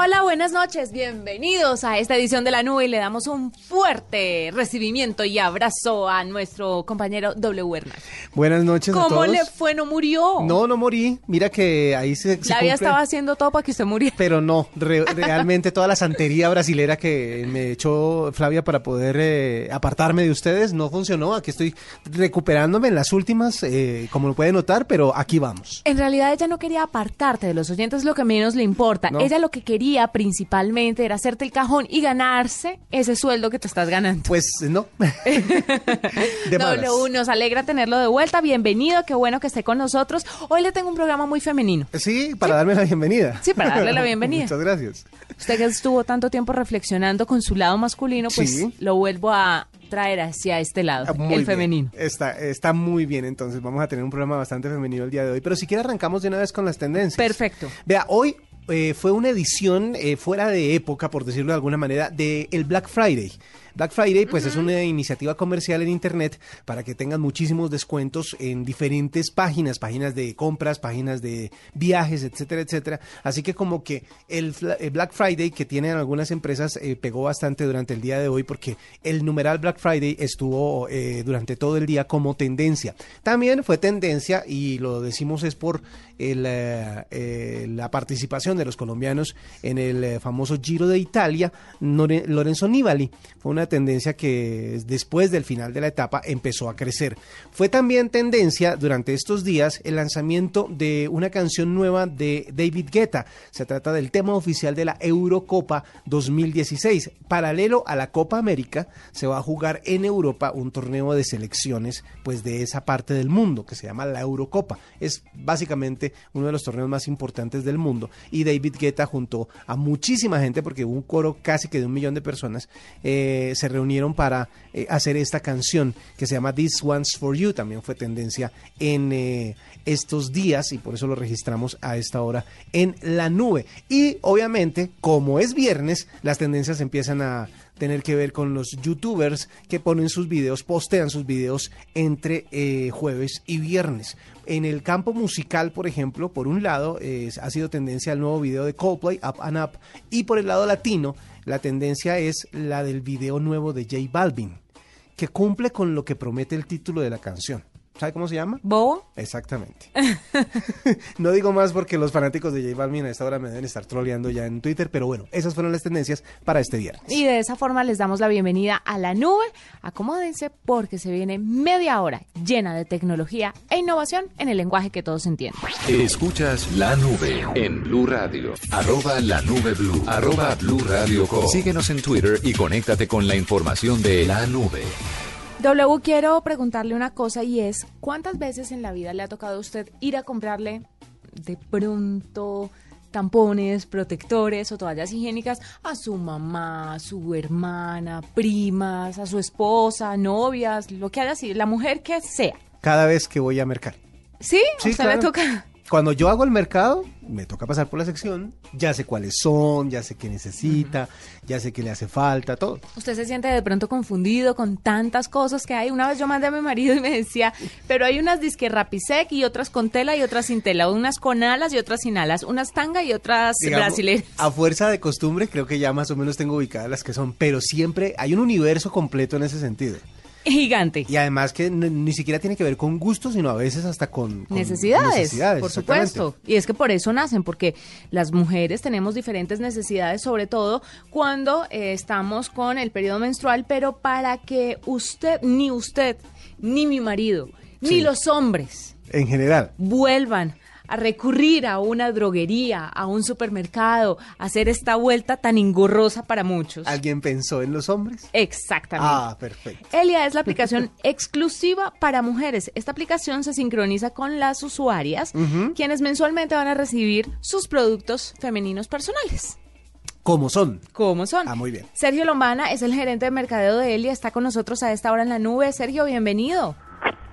Hola, buenas noches, bienvenidos a esta edición de la nube y le damos un fuerte recibimiento y abrazo a nuestro compañero W. Buenas noches a ¿Cómo todos. le fue? ¿No murió? No, no morí. Mira que ahí se, se La vida estaba haciendo todo para que usted muriera. Pero no, re- realmente toda la santería brasilera que me echó Flavia para poder eh, apartarme de ustedes no funcionó. Aquí estoy recuperándome en las últimas, eh, como lo pueden notar, pero aquí vamos. En realidad ella no quería apartarte de los oyentes, lo que menos le importa. No. Ella lo que quería principalmente era hacerte el cajón y ganarse ese sueldo que te estás ganando. Pues no. de. W, nos alegra tenerlo de vuelta. Bienvenido, qué bueno que esté con nosotros. Hoy le tengo un programa muy femenino. Sí, para darme la bienvenida. Sí, para darle la bienvenida. Muchas gracias. Usted que estuvo tanto tiempo reflexionando con su lado masculino, pues Sí. lo vuelvo a traer hacia este lado, Ah, muy el bien. femenino. Está, está muy bien, entonces vamos a tener un programa bastante femenino el día de hoy. Pero si quiere arrancamos de una vez con las tendencias. Perfecto. Vea, hoy eh, fue una edición eh, fuera de época, por decirlo de alguna manera, de el Black Friday. Black Friday, pues es una iniciativa comercial en Internet para que tengan muchísimos descuentos en diferentes páginas, páginas de compras, páginas de viajes, etcétera, etcétera. Así que como que el, Black Friday que tienen algunas empresas eh, pegó bastante durante el día de hoy porque el numeral Black Friday estuvo eh, durante todo el día como tendencia. También fue tendencia, y lo decimos es por eh, eh, la participación de los colombianos en el eh, famoso Giro de Italia, Lorenzo Nibali. Fue una tendencia que después del final de la etapa empezó a crecer. Fue también tendencia durante estos días el lanzamiento de una canción nueva de David Guetta. Se trata del tema oficial de la Eurocopa 2016. Paralelo a la Copa América, se va a jugar en Europa un torneo de selecciones pues de esa parte del mundo que se llama la Eurocopa. Es básicamente uno de los torneos más importantes del mundo y David Guetta junto a muchísima gente porque hubo un coro casi que de un millón de personas eh, se reunieron para eh, hacer esta canción que se llama This One's For You. También fue tendencia en eh, estos días y por eso lo registramos a esta hora en la nube. Y obviamente, como es viernes, las tendencias empiezan a tener que ver con los youtubers que ponen sus videos, postean sus videos entre eh, jueves y viernes. En el campo musical, por ejemplo, por un lado ha sido tendencia el nuevo video de Coldplay, Up and Up, y por el lado latino, la tendencia es la del video nuevo de J Balvin, que cumple con lo que promete el título de la canción. ¿Sabe cómo se llama? ¿Bobo? Exactamente. no digo más porque los fanáticos de J Balvin a esta hora me deben estar troleando ya en Twitter, pero bueno, esas fueron las tendencias para este viernes. Y de esa forma les damos la bienvenida a la nube. Acomódense porque se viene media hora llena de tecnología e innovación en el lenguaje que todos entienden. Escuchas La Nube en Blue Radio. Arroba La Nube Blue. Arroba Blue Radio Co. Síguenos en Twitter y conéctate con la información de La Nube. W, quiero preguntarle una cosa y es, ¿cuántas veces en la vida le ha tocado a usted ir a comprarle de pronto tampones, protectores o toallas higiénicas a su mamá, a su hermana, primas, a su esposa, novias, lo que haya sido, la mujer que sea? Cada vez que voy a mercar. ¿Sí? Sí, ¿A usted le toca? Cuando yo hago el mercado, me toca pasar por la sección, ya sé cuáles son, ya sé qué necesita, ya sé qué le hace falta, todo. ¿Usted se siente de pronto confundido con tantas cosas que hay? Una vez yo mandé a mi marido y me decía, pero hay unas disque rapisec y otras con tela y otras sin tela, unas con alas y otras sin alas, unas tanga y otras Digamos, brasileñas. A fuerza de costumbre, creo que ya más o menos tengo ubicadas las que son, pero siempre hay un universo completo en ese sentido. Gigante. Y además que ni siquiera tiene que ver con gustos, sino a veces hasta con, con Necesidades, necesidades, por supuesto. Y es que por eso nacen, porque las mujeres tenemos diferentes necesidades, sobre todo cuando eh, estamos con el periodo menstrual, pero para que usted, ni usted, ni mi marido, ni los hombres En general. vuelvan a recurrir a una droguería, a un supermercado, a hacer esta vuelta tan engorrosa para muchos. ¿Alguien pensó en los hombres? Exactamente. Ah, perfecto. Elia es la aplicación exclusiva para mujeres. Esta aplicación se sincroniza con las usuarias, quienes mensualmente van a recibir sus productos femeninos personales. ¿Cómo son? ¿Cómo son? Ah, muy bien. Sergio Lombana es el gerente de mercadeo de Elia, está con nosotros a esta hora en la nube. Sergio, bienvenido.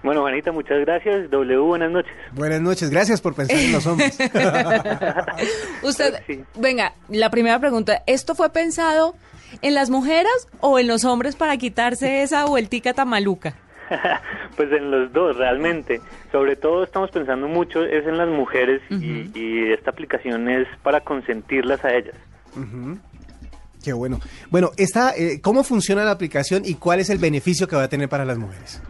Bueno, Juanita, muchas gracias. W, buenas noches. Buenas noches, gracias por pensar en los hombres. Usted, Sí. venga, la primera pregunta, ¿esto fue pensado en las mujeres o en los hombres para quitarse esa vueltica tan maluca? pues en los dos, realmente. Sobre todo estamos pensando mucho es en las mujeres y, y esta aplicación es para consentirlas a ellas. Qué bueno. Bueno, esta, eh, ¿cómo funciona la aplicación y cuál es el beneficio que va a tener para las mujeres?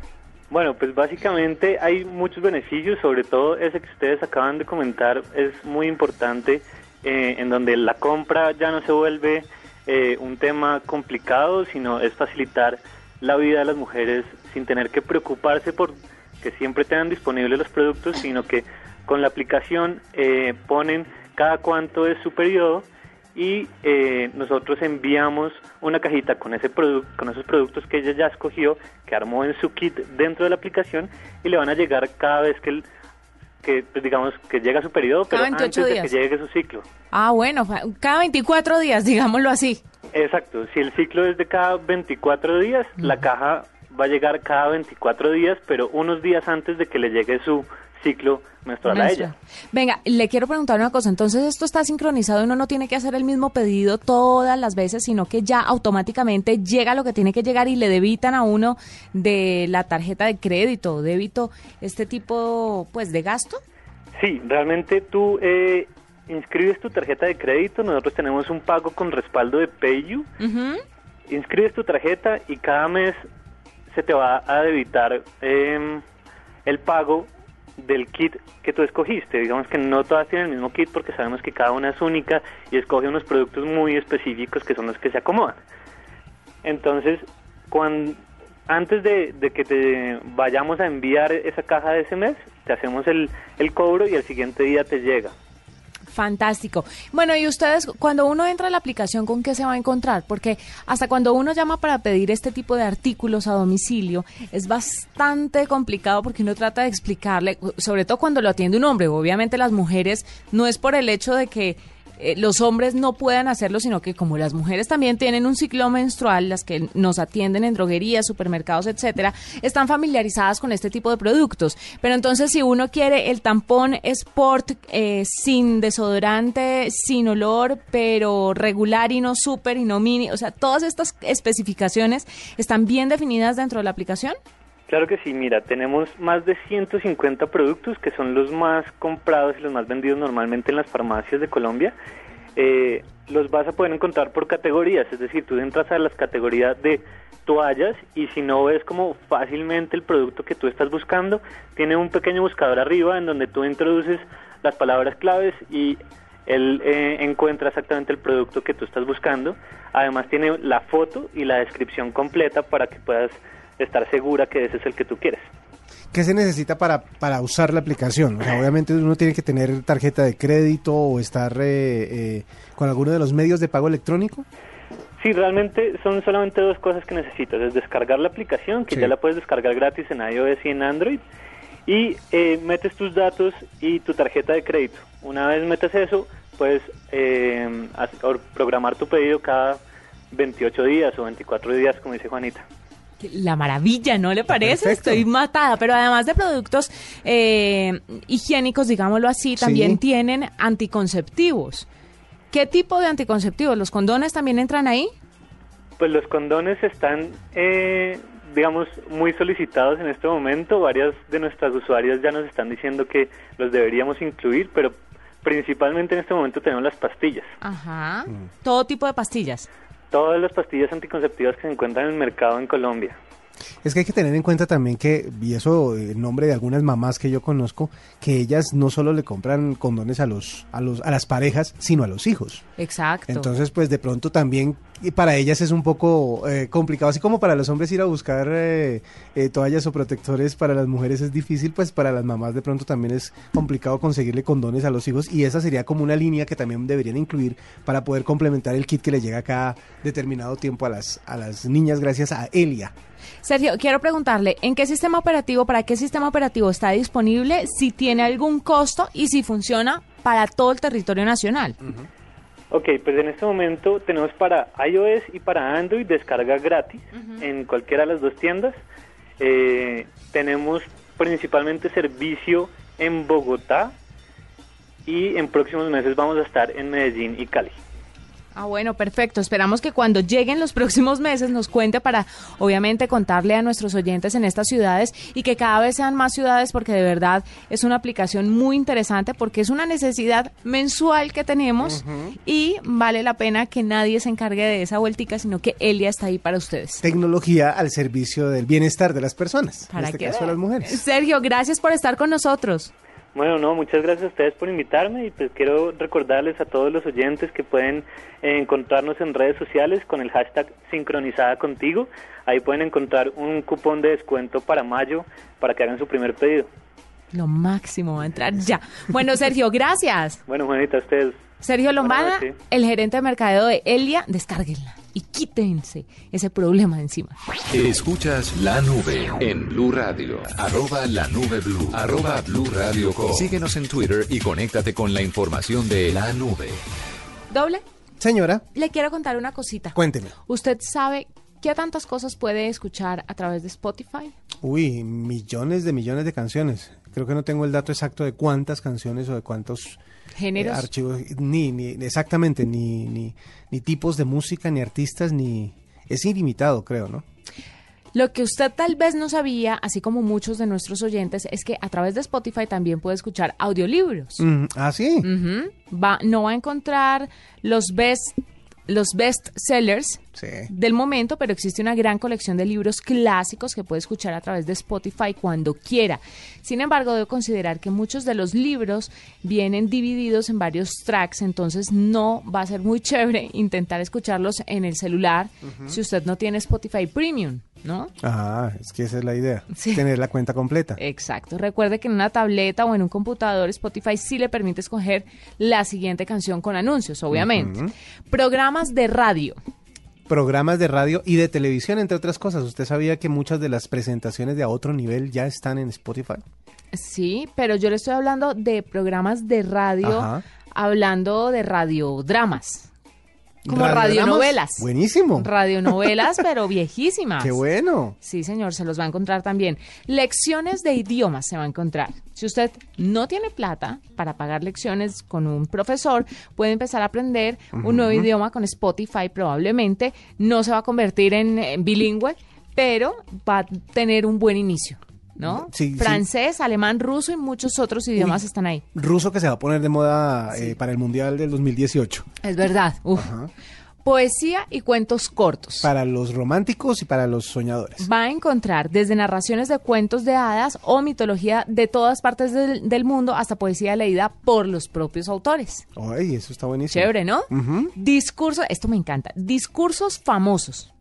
Bueno, pues básicamente hay muchos beneficios, sobre todo ese que ustedes acaban de comentar es muy importante, eh, en donde la compra ya no se vuelve eh, un tema complicado, sino es facilitar la vida de las mujeres sin tener que preocuparse por que siempre tengan disponibles los productos, sino que con la aplicación eh, ponen cada cuánto es su periodo y eh, nosotros enviamos una cajita con ese producto con esos productos que ella ya escogió que armó en su kit dentro de la aplicación y le van a llegar cada vez que el- que pues, digamos que llega su periodo pero Cada 28 antes de días. que llegue su ciclo Ah, bueno, cada 24 días, digámoslo así. exacto si el ciclo es de cada 24 días la caja va a llegar cada 24 días pero unos días antes de que le llegue su ciclo menstrual a ella. Venga, le quiero preguntar una cosa. Entonces, esto está sincronizado y uno no tiene que hacer el mismo pedido todas las veces, sino que ya automáticamente llega lo que tiene que llegar y le debitan a uno de la tarjeta de crédito o débito este tipo, pues, de gasto. Sí, realmente tú eh, inscribes tu tarjeta de crédito, nosotros tenemos un pago con respaldo de PayU, inscribes tu tarjeta y cada mes se te va a debitar em, el pago del kit que tú escogiste. Digamos que no todas tienen el mismo kit porque sabemos que cada una es única y escoge unos productos muy específicos que son los que se acomodan. Entonces, cuan- antes de, de que te vayamos a enviar esa caja de ese mes, te hacemos el, el cobro y el siguiente día te llega. Fantástico. Bueno, y ustedes, cuando uno entra a la aplicación, ¿con qué se va a encontrar? Porque hasta cuando uno llama para pedir este tipo de artículos a domicilio, es bastante complicado porque uno trata de explicarle, sobre todo cuando lo atiende un hombre. Obviamente las mujeres, no es por el hecho de que eh, los hombres no puedan hacerlo, sino que como las mujeres también tienen un ciclo menstrual, las que nos atienden en droguerías, supermercados, etcétera, están familiarizadas con este tipo de productos. Pero entonces, si uno quiere el tampón Sport eh, sin desodorante, sin olor, pero regular y no super y no mini, o sea, todas estas especificaciones están bien definidas dentro de la aplicación. Claro que sí, mira, tenemos más de 150 productos que son los más comprados y los más vendidos normalmente en las farmacias de Colombia. Eh, los vas a poder encontrar por categorías, es decir, tú entras a las categorías de toallas y si no ves como fácilmente el producto que tú estás buscando, tiene un pequeño buscador arriba en donde tú introduces las palabras claves y él eh, encuentra exactamente el producto que tú estás buscando. Además tiene la foto y la descripción completa para que puedas estar segura que ese es el que tú quieres. ¿Qué se necesita para, para usar la aplicación? O sea, obviamente uno tiene que tener tarjeta de crédito o estar eh, eh, con alguno de los medios de pago electrónico. Sí, realmente son solamente dos cosas que necesitas. Es descargar la aplicación, que Sí. ya la puedes descargar gratis en iOS y en Android, y eh, metes tus datos y tu tarjeta de crédito. Una vez metes eso, puedes eh, programar tu pedido cada 28 días o 24 días, como dice Juanita. La maravilla, ¿no le parece? Perfecto. Estoy matada. Pero además de productos eh, higiénicos, digámoslo así, también Sí. tienen anticonceptivos. ¿Qué tipo de anticonceptivos? ¿Los condones también entran ahí? Pues los condones están, eh, digamos, muy solicitados en este momento. Varias de nuestras usuarias ya nos están diciendo que los deberíamos incluir, pero principalmente en este momento tenemos las pastillas. Ajá. Mm. Todo tipo de pastillas. Todas las pastillas anticonceptivas que se encuentran en el mercado en Colombia. Es que hay que tener en cuenta también que, y eso en nombre de algunas mamás que yo conozco, que ellas no solo le compran condones a los, a los, a las parejas, sino a los hijos. Exacto. Entonces, pues de pronto también y para ellas es un poco eh, complicado, así como para los hombres ir a buscar eh, eh, toallas o protectores, para las mujeres es difícil, pues para las mamás de pronto también es complicado conseguirle condones a los hijos y esa sería como una línea que también deberían incluir para poder complementar el kit que le llega cada determinado tiempo a las, a las niñas gracias a Elia. Sergio, quiero preguntarle, ¿en qué sistema operativo, para qué sistema operativo está disponible, si tiene algún costo y si funciona para todo el territorio nacional? Ok, pues en este momento tenemos para iOS y para Android descarga gratis en cualquiera de las dos tiendas. Eh, tenemos principalmente servicio en Bogotá y en próximos meses vamos a estar en Medellín y Cali. Ah, bueno, perfecto. Esperamos que cuando lleguen los próximos meses nos cuente para, obviamente, contarle a nuestros oyentes en estas ciudades y que cada vez sean más ciudades porque de verdad es una aplicación muy interesante porque es una necesidad mensual que tenemos y vale la pena que nadie se encargue de esa vueltica, sino que Elia está ahí para ustedes. Tecnología al servicio del bienestar de las personas, Para en este caso de las mujeres. Sergio, gracias por estar con nosotros. Bueno, no, muchas gracias a ustedes por invitarme y pues quiero recordarles a todos los oyentes que pueden encontrarnos en redes sociales con el hashtag sincronizada contigo. Ahí pueden encontrar un cupón de descuento para mayo para que hagan su primer pedido. Lo máximo va a entrar ya. Bueno, Sergio, gracias. Bueno, Juanita, a ustedes. Sergio Lombana, el gerente de mercadeo de Elia, descárguenla y quítense ese problema de encima. Escuchas la nube en Blue Radio. Arroba la nube Blue. Arroba Blue Radio Com. Síguenos en Twitter y conéctate con la información de la nube. Doble, Señora, le quiero contar una cosita. cuénteme. ¿Usted sabe qué tantas cosas puede escuchar a través de Spotify? Uy, millones de millones de canciones. Creo que no tengo el dato exacto de cuántas canciones o de cuántos ¿Géneros? eh, archivos, ni, ni exactamente, ni, ni, ni tipos de música, ni artistas, ni... Es ilimitado, creo, ¿no? Lo que usted tal vez no sabía, así como muchos de nuestros oyentes, es que a través de Spotify también puede escuchar audiolibros. Mm, ah, sí. Va, no va a encontrar los best, los best sellers Sí. del momento, pero existe una gran colección de libros clásicos que puede escuchar a través de Spotify cuando quiera. Sin embargo, debo considerar que muchos de los libros vienen divididos en varios tracks, entonces no va a ser muy chévere intentar escucharlos en el celular si usted no tiene Spotify Premium, ¿no? Ah, es que esa es la idea. Sí. Tener la cuenta completa. Exacto. Recuerde que en una tableta o en un computador Spotify sí le permite escoger la siguiente canción con anuncios, obviamente. Programas de radio. Programas de radio y de televisión, entre otras cosas. ¿Usted sabía que muchas de las presentaciones de a otro nivel ya están en Spotify? Sí, pero yo le estoy hablando de programas de radio, Ajá. hablando de radiodramas. Como radionovelas. Buenísimo. Radionovelas, pero viejísimas. Qué bueno. Sí, señor, se los va a encontrar también. Lecciones de idiomas se va a encontrar. Si usted no tiene plata para pagar lecciones con un profesor, puede empezar a aprender un nuevo idioma con Spotify probablemente. No se va a convertir en bilingüe, pero va a tener un buen inicio, ¿no? Sí, sí. Francés, alemán, ruso y muchos otros idiomas Uy. están ahí. Ruso que se va a poner de moda eh, para el Mundial del 2018. Es verdad. Uf. Poesía y cuentos cortos. Para los románticos y para los soñadores. va a encontrar desde narraciones de cuentos de hadas o mitología de todas partes del, del mundo hasta poesía leída por los propios autores. Ay, eso está buenísimo. Chévere, ¿no? Ujú. Discurso, esto me encanta. Discursos famosos.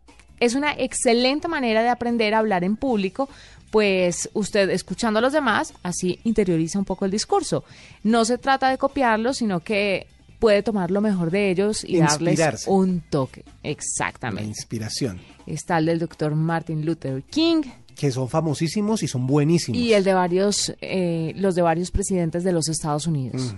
Es una excelente manera de aprender a hablar en público, pues usted escuchando a los demás, así interioriza un poco el discurso. No se trata de copiarlo, sino que puede tomar lo mejor de ellos y darles un toque. La Exactamente. inspiración. Está el del doctor Martin Luther King, Que son famosísimos y son buenísimos. y el de varios, eh, los de varios presidentes de los Estados Unidos.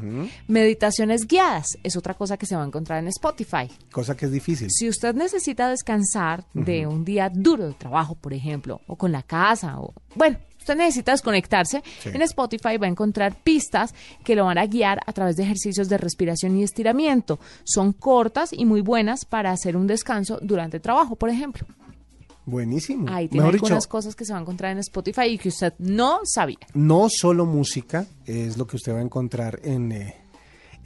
Meditaciones guiadas es otra cosa que se va a encontrar en Spotify. Cosa que es difícil. Si usted necesita descansar de un día duro de trabajo, por ejemplo, o con la casa, o bueno, usted necesita desconectarse, Sí. en Spotify va a encontrar pistas que lo van a guiar a través de ejercicios de respiración y estiramiento. Son cortas y muy buenas para hacer un descanso durante el trabajo, por ejemplo. Buenísimo. Ahí tiene Mejor dicho, algunas cosas que se va a encontrar en Spotify y que usted no sabía. no solo música es lo que usted va a encontrar en, eh,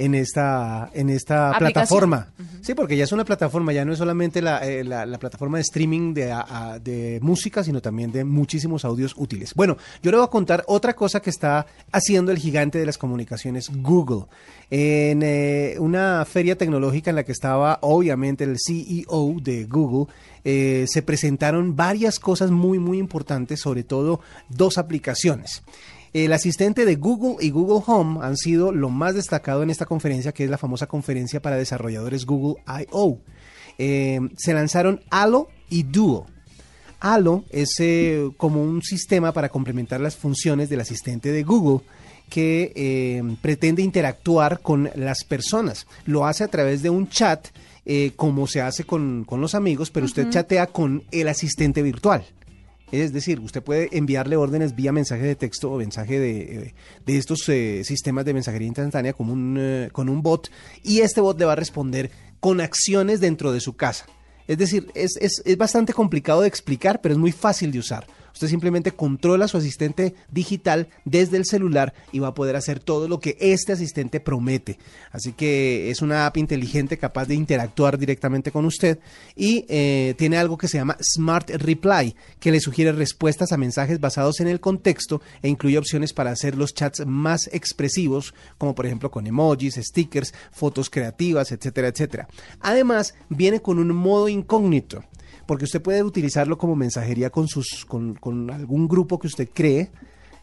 en esta, en esta Aplicación. plataforma. Sí, porque ya es una plataforma, ya no es solamente la, eh, la- la plataforma de streaming de, a- de música, sino también de muchísimos audios útiles. Bueno, yo le voy a contar otra cosa que está haciendo el gigante de las comunicaciones, Google. En eh, una feria tecnológica en la que estaba obviamente el CEO de Google, eh, se presentaron varias cosas muy, muy importantes, sobre todo dos aplicaciones. El asistente de Google y Google Home han sido lo más destacado en esta conferencia, que es la famosa conferencia para desarrolladores Google I.O. Eh, se lanzaron Allo y Duo. Allo es eh, como un sistema para complementar las funciones del asistente de Google que eh, pretende interactuar con las personas. Lo hace a través de un chat, eh, como se hace con, con los amigos, pero usted chatea con el asistente virtual. Es decir, usted puede enviarle órdenes vía mensaje de texto o mensaje de, eh, de estos eh, sistemas de mensajería instantánea como un, eh, con un bot y este bot le va a responder con acciones dentro de su casa. Es decir, es, es, es bastante complicado de explicar, pero es muy fácil de usar. Usted simplemente controla su asistente digital desde el celular y va a poder hacer todo lo que este asistente promete. Así que es una app inteligente capaz de interactuar directamente con usted y eh, tiene algo que se llama Smart Reply, que le sugiere respuestas a mensajes basados en el contexto e incluye opciones para hacer los chats más expresivos, como por ejemplo con emojis, stickers, fotos creativas, etcétera, etcétera. Además, viene con un modo incógnito porque usted puede utilizarlo como mensajería con, sus, con, con algún grupo que usted cree.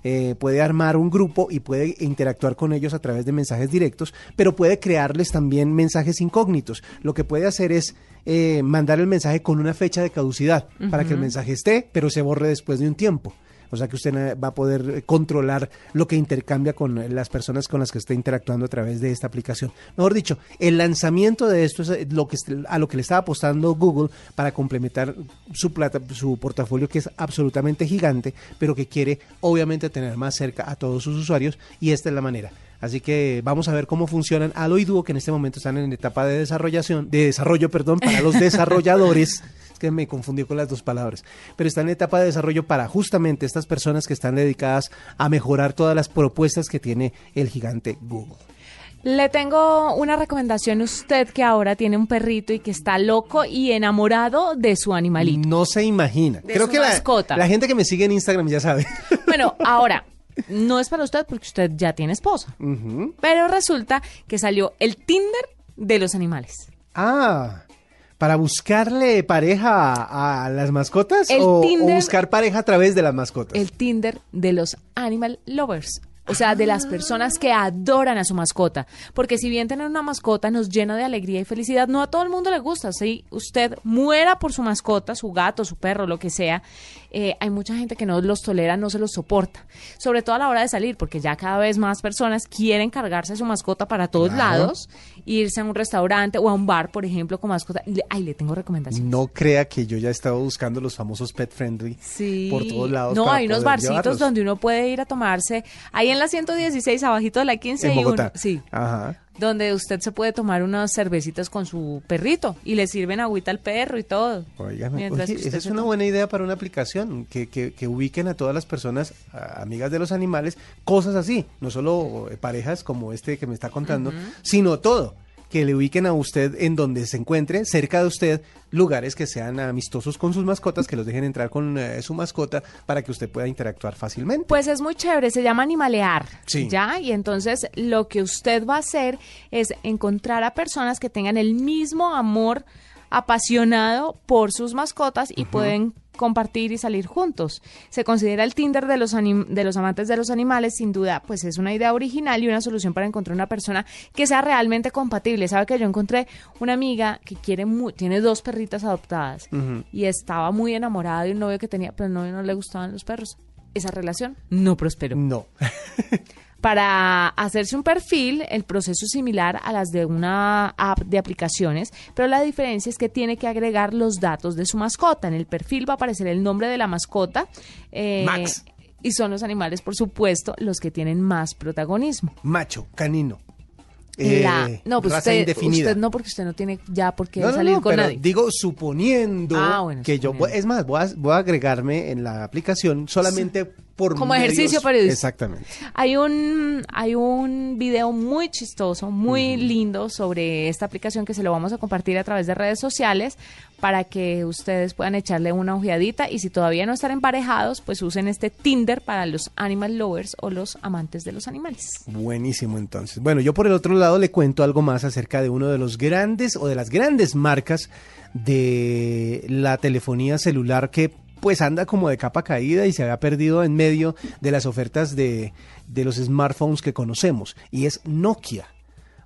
Eh, puede armar un grupo y puede interactuar con ellos a través de mensajes directos, pero puede crearles también mensajes incógnitos. Lo que puede hacer es eh, mandar el mensaje con una fecha de caducidad para que el mensaje esté, pero se borre después de un tiempo. O sea que usted va a poder controlar lo que intercambia con las personas con las que está interactuando a través de esta aplicación. Mejor dicho, el lanzamiento de esto es lo que a lo que le estaba apostando Google para complementar su plata, su portafolio que es absolutamente gigante, pero que quiere obviamente tener más cerca a todos sus usuarios y esta es la manera. Así que vamos a ver cómo funcionan Alo y Duo, que en este momento están en etapa de desarrollación, de desarrollo, perdón, para los desarrolladores. Que me confundí con las dos palabras. Pero están en etapa de desarrollo para justamente estas personas que están dedicadas a mejorar todas las propuestas que tiene el gigante Google. Le tengo una recomendación a usted que ahora tiene un perrito y que está loco y enamorado de su animalito. No se imagina. De Creo su que la, mascota. la gente que me sigue en Instagram ya sabe. Bueno, ahora, no es para usted porque usted ya tiene esposa. Pero resulta que salió el Tinder de los animales. Ah, para buscarle pareja a, a las mascotas o, o Tinder- buscar pareja a través de las mascotas. El Tinder de los animal lovers. O sea, de las personas que adoran a su mascota. Porque si bien tener una mascota nos llena de alegría y felicidad, no a todo el mundo le gusta. Si usted muera por su mascota, su gato, su perro, lo que sea, eh, hay mucha gente que no los tolera, no se los soporta. Sobre todo a la hora de salir, porque ya cada vez más personas quieren cargarse a su mascota para todos Claro. lados, irse a un restaurante o a un bar, por ejemplo, con mascota. Ay, le tengo recomendaciones. No crea que yo ya he estado buscando los famosos pet friendly Sí. por todos lados. No, para hay unos barcitos llevarlos. donde uno puede ir a tomarse. Ahí en la 116, abajito de la 15, en uno. Bogotá. Sí. Ajá. Donde usted se puede tomar unas cervecitas con su perrito y le sirven agüita al perro y todo. Mientras oye, esa es una buena idea para una aplicación, que, que, que ubiquen a todas las personas, a- amigas de los animales, cosas así, no solo eh, parejas como este que me está contando, sino todo, que le ubiquen a usted en donde se encuentre, cerca de usted, lugares que sean amistosos con sus mascotas, que los dejen entrar con eh, su mascota para que usted pueda interactuar fácilmente. Pues es muy chévere, se llama animalear. Sí. ¿Ya? Y entonces lo que usted va a hacer es encontrar a personas que tengan el mismo amor apasionado por sus mascotas y pueden compartir y salir juntos. Se considera el Tinder de los anim- de los amantes de los animales, sin duda, pues es una idea original y una solución para encontrar una persona que sea realmente compatible. Sabe que yo encontré una amiga que quiere mu- tiene dos perritas adoptadas y estaba muy enamorada de un novio que tenía, pero al novio no le gustaban los perros. Esa relación no prosperó. No. Para hacerse un perfil, el proceso es similar a las de una app de aplicaciones, pero la diferencia es que tiene que agregar los datos de su mascota. En el perfil va a aparecer el nombre de la mascota. eh, Max. Y son los animales, por supuesto, los que tienen más protagonismo. Macho, canino. La- eh, no, pues raza usted, indefinida. usted no, porque usted no tiene ya por qué No, no, salir no, con pero nadie. digo suponiendo Ah, bueno, que yo, suponiendo. es más, voy a, voy a agregarme en la aplicación solamente por Como medios- ejercicio periodístico. Exactamente. Hay un, hay un video muy chistoso, muy lindo sobre esta aplicación que se lo vamos a compartir a través de redes sociales para que ustedes puedan echarle una ojeadita y si todavía no están emparejados, pues usen este Tinder para los animal lovers o los amantes de los animales. Buenísimo entonces. Bueno, yo por el otro lado le cuento algo más acerca de uno de los grandes o de las grandes marcas de la telefonía celular que pues anda como de capa caída y se había perdido en medio de las ofertas de, de los smartphones que conocemos y es Nokia.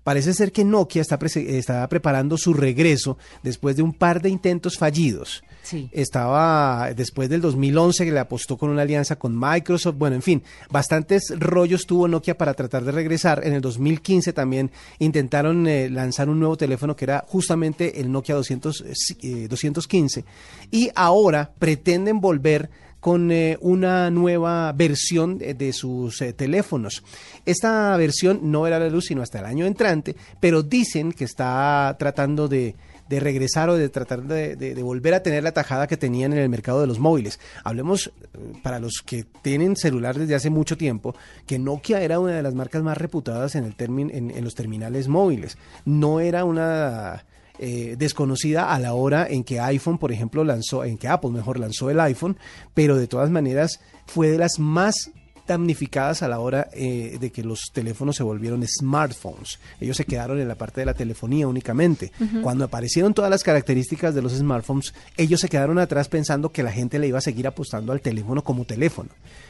Parece ser que Nokia está, preparando su regreso después de un par de intentos fallidos. Sí. Estaba después del 2011 que le apostó con una alianza con Microsoft. Bueno, en fin, bastantes rollos tuvo Nokia para tratar de regresar. En el 2015 también intentaron eh, lanzar un nuevo teléfono que era justamente el Nokia 200, eh, 215. Y ahora pretenden volver con eh, una nueva versión de, sus eh, teléfonos. Esta versión no verá la luz sino hasta el año entrante, pero dicen que está tratando de, regresar o de tratar de, volver a tener la tajada que tenían en el mercado de los móviles. Hablemos, eh, para los que tienen celular desde hace mucho tiempo, que Nokia era una de las marcas más reputadas en, el en los terminales móviles. No era una eh, desconocida a la hora en que iPhone, por ejemplo, lanzó, en que Apple mejor lanzó el iPhone, pero de todas maneras fue de las más damnificadas a la hora eh, de que los teléfonos se volvieron smartphones. Ellos se quedaron en la parte de la telefonía únicamente. Cuando aparecieron todas las características de los smartphones, ellos se quedaron atrás pensando que la gente le iba a seguir apostando al teléfono como teléfono.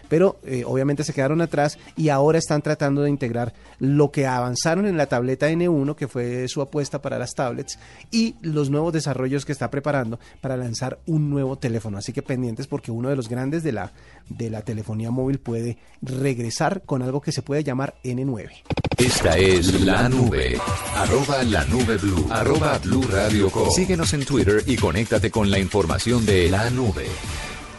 Pero eh, obviamente se quedaron atrás y ahora están tratando de integrar lo que avanzaron en la tableta N1, que fue su apuesta para las tablets, y los nuevos desarrollos que está preparando para lanzar un nuevo teléfono. Así que pendientes porque uno de los grandes de la, de la telefonía móvil puede regresar con algo que se puede llamar N9. Esta es la nube. Arroba la nube blue. Arroba blue radio com. Síguenos en Twitter y conéctate con la información de la nube.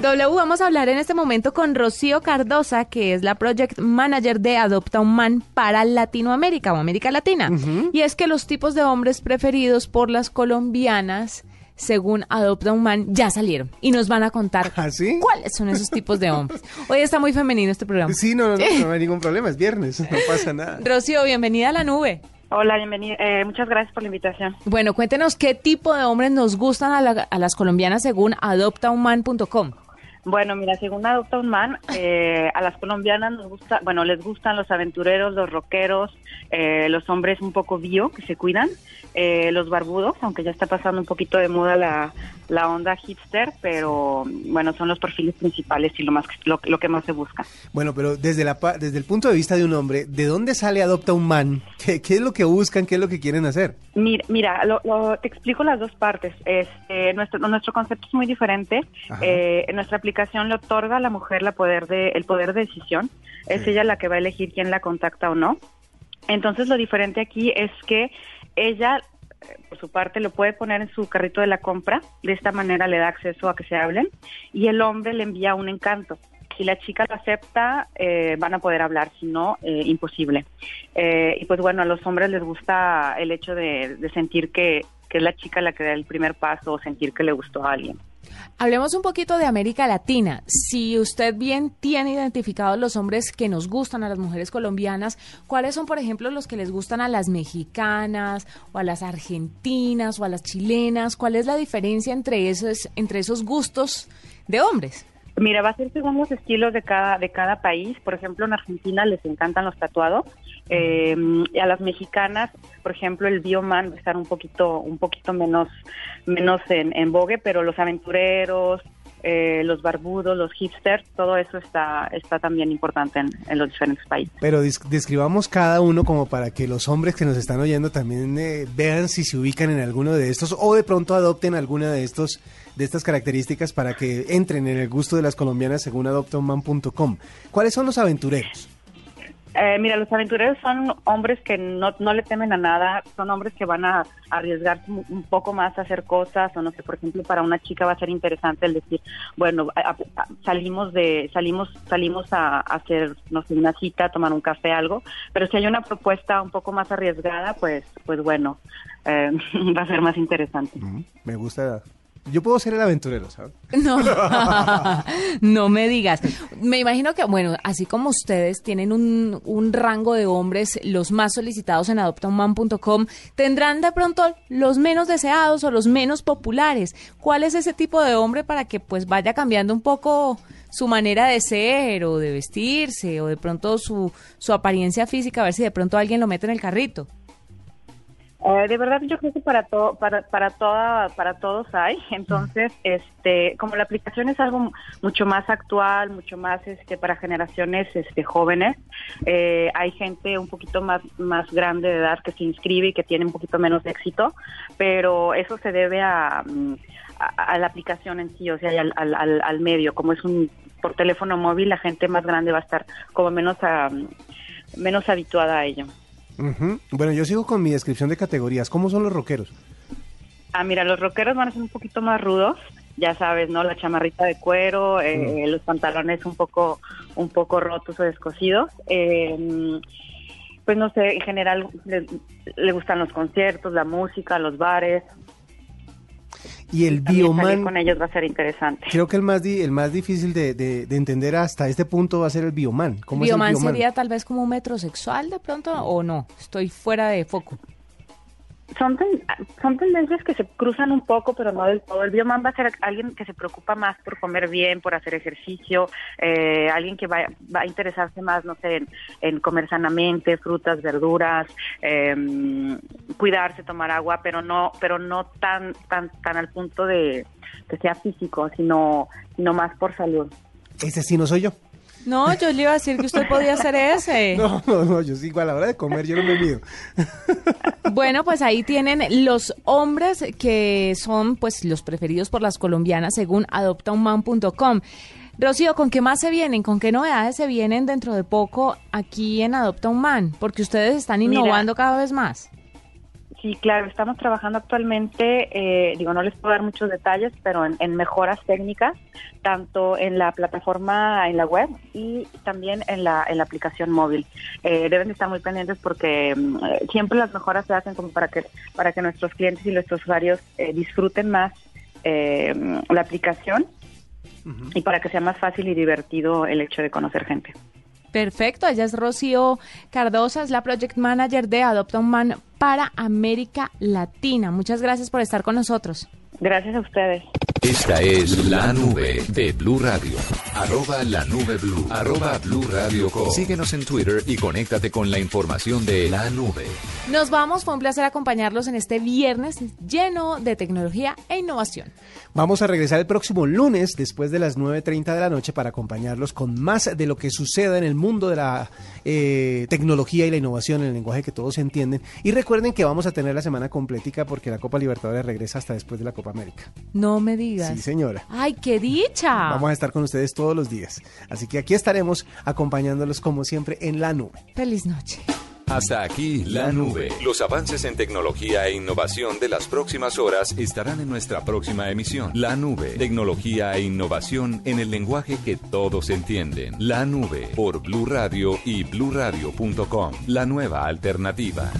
W, vamos a hablar en este momento con Rocío Cardosa, que es la Project Manager de Adopta un Man para Latinoamérica o América Latina. Y es que los tipos de hombres preferidos por las colombianas, según Adopta un Man, ya salieron. Y nos van a contar ¿Ah, sí? cuáles son esos tipos de hombres. Hoy está muy femenino este programa. Sí, no, no, no, no hay ningún problema, es viernes, no pasa nada. Rocío, bienvenida a la nube. Hola, bienvenida. Eh, muchas gracias por la invitación. Bueno, cuéntenos qué tipo de hombres nos gustan a, la- a las colombianas según adoptaunman.com. Bueno, mira, según Adopta un Man, eh, a las colombianas nos gusta, bueno, les gustan los aventureros, los rockeros, eh, los hombres un poco bio, que se cuidan, eh, los barbudos, aunque ya está pasando un poquito de moda la, la onda hipster, pero bueno, son los perfiles principales y lo más que- lo, lo que más se busca. Bueno, pero desde, la, desde el punto de vista de un hombre, ¿de dónde sale Adopta un Man? ¿Qué, qué es lo que buscan? ¿Qué es lo que quieren hacer? Mira, mira lo- lo- te explico las dos partes. Este, nuestro, nuestro concepto es muy diferente. Eh, nuestra aplicación le otorga a la mujer la poder de, el poder de decisión. Es ella la que va a elegir quién la contacta o no. Entonces, lo diferente aquí es que ella, eh, por su parte, lo puede poner en su carrito de la compra. De esta manera le da acceso a que se hablen. Y el hombre le envía un encanto. Si la chica lo acepta, eh, van a poder hablar, si no, eh, imposible. Eh, y pues bueno, a los hombres les gusta el hecho de, sentir que, que es la chica la que da el primer paso o sentir que le gustó a alguien. Hablemos un poquito de América Latina. Si usted bien tiene identificados los hombres que nos gustan a las mujeres colombianas, ¿cuáles son, por ejemplo, los que les gustan a las mexicanas o a las argentinas o a las chilenas? ¿Cuál es la diferencia entre esos, entre esos gustos de hombres? Mira, va a ser según los estilos de cada de cada país. Por ejemplo, en Argentina les encantan los tatuados. Eh, y a las mexicanas, por ejemplo, el bioman va a estar un poquito un poquito menos menos en, en vogue, pero los aventureros, eh, los barbudos, los hipsters, todo eso está está también importante en, los diferentes países. Pero describamos cada uno como para que los hombres que nos están oyendo también eh, vean si se ubican en alguno de estos o de pronto adopten alguna de estos de estas características para que entren en el gusto de las colombianas según adoptaunman.com. ¿Cuáles son los aventureros? Eh, mira, los aventureros son hombres que no, no le temen a nada, son hombres que van a arriesgarse un poco más a hacer cosas, o no sé, por ejemplo, para una chica va a ser interesante el decir, bueno, salimos de, salimos, salimos a, hacer, no sé, una cita, tomar un café, algo, pero si hay una propuesta un poco más arriesgada, pues, pues bueno, eh, va a ser más interesante. Me gusta. Yo puedo ser el aventurero, ¿sabes? No, no me digas. Me imagino que, bueno, así como ustedes tienen un, un rango de hombres los más solicitados en adoptaunman.com, tendrán de pronto los menos deseados o los menos populares. ¿Cuál es ese tipo de hombre para que pues vaya cambiando un poco su manera de ser o de vestirse o de pronto su, su apariencia física, a ver si de pronto alguien lo mete en el carrito? Eh, de verdad yo creo que para todo para para toda para todos hay. Entonces este como la aplicación es algo mucho más actual mucho más este para generaciones este jóvenes eh, hay gente un poquito más más grande de edad que se inscribe y que tiene un poquito menos éxito pero eso se debe a a, a la aplicación en sí o sea al, al, al medio. Como es un por teléfono móvil la gente más grande va a estar como menos a, menos habituada a ello Ujú. Bueno, yo sigo con mi descripción de categorías. ¿Cómo son los rockeros? Ah, mira, los rockeros van a ser un poquito más rudos. ya sabes, ¿no? La chamarrita de cuero, eh, los pantalones un poco, un poco rotos o descosidos. Eh, pues no sé, en general le, le gustan los conciertos, la música, los bares. Y el También bioman, con ellos va a ser interesante. creo que el más, di- el más difícil de, de- de entender hasta este punto va a ser el bioman. ¿Cómo ¿Bioman es el bioman? sería tal vez como un metrosexual de pronto o no? Estoy fuera de foco. Son, ten- son tendencias que se cruzan un poco, pero no del todo. El bioman va a ser alguien que se preocupa más por comer bien, por hacer ejercicio, eh, alguien que va, va a interesarse más, no sé, en, en comer sanamente, frutas, verduras, eh, cuidarse, tomar agua, pero no, pero no tan, tan, tan al punto de que sea físico, sino, sino más por salud. Ese sí no soy yo. No, yo le iba a decir que usted podía hacer ese. No, no, no, yo sigo a la hora de comer, yo no me mido. Bueno, pues ahí tienen los hombres que son pues los preferidos por las colombianas según adoptaunman.com. Rocío, ¿con qué más se vienen? ¿Con qué novedades se vienen dentro de poco aquí en Adopta un Man? Porque ustedes están Mira. innovando cada vez más. Sí, claro, estamos trabajando actualmente, eh, digo, no les puedo dar muchos detalles, pero en, en mejoras técnicas, tanto en la plataforma, en la web y también en la, en la aplicación móvil. Eh, deben de estar muy pendientes porque mm, eh, siempre las mejoras se hacen como para que, para que nuestros clientes y nuestros usuarios eh, disfruten más eh, la aplicación y para que sea más fácil y divertido el hecho de conocer gente. Perfecto, ella es Rocío Cardosa, es la Project Manager de Adopta un Man para América Latina. Muchas gracias por estar con nosotros. Gracias a ustedes. Esta es la nube de Blue Radio. Arroba la nube blue. Arroba blue radio com. Síguenos en Twitter y conéctate con la información de la nube. Nos vamos, fue un placer acompañarlos en este viernes lleno de tecnología e innovación. Vamos a regresar el próximo lunes después de las 9.30 de la noche para acompañarlos con más de lo que suceda en el mundo de la eh, tecnología y la innovación en el lenguaje que todos entienden. Y recuerden que vamos a tener la semana completica porque la Copa Libertadores regresa hasta después de la Copa América. No me digas. Sí, señora. ¡Ay, qué dicha! Vamos a estar con ustedes todos los días. Así que aquí estaremos acompañándolos como siempre en la nube. Feliz noche. Hasta aquí la nube. Los avances en tecnología e innovación de las próximas horas estarán en nuestra próxima emisión. La nube. Tecnología e innovación en el lenguaje que todos entienden. La nube por Blue Radio y bluradio.com. La nueva alternativa.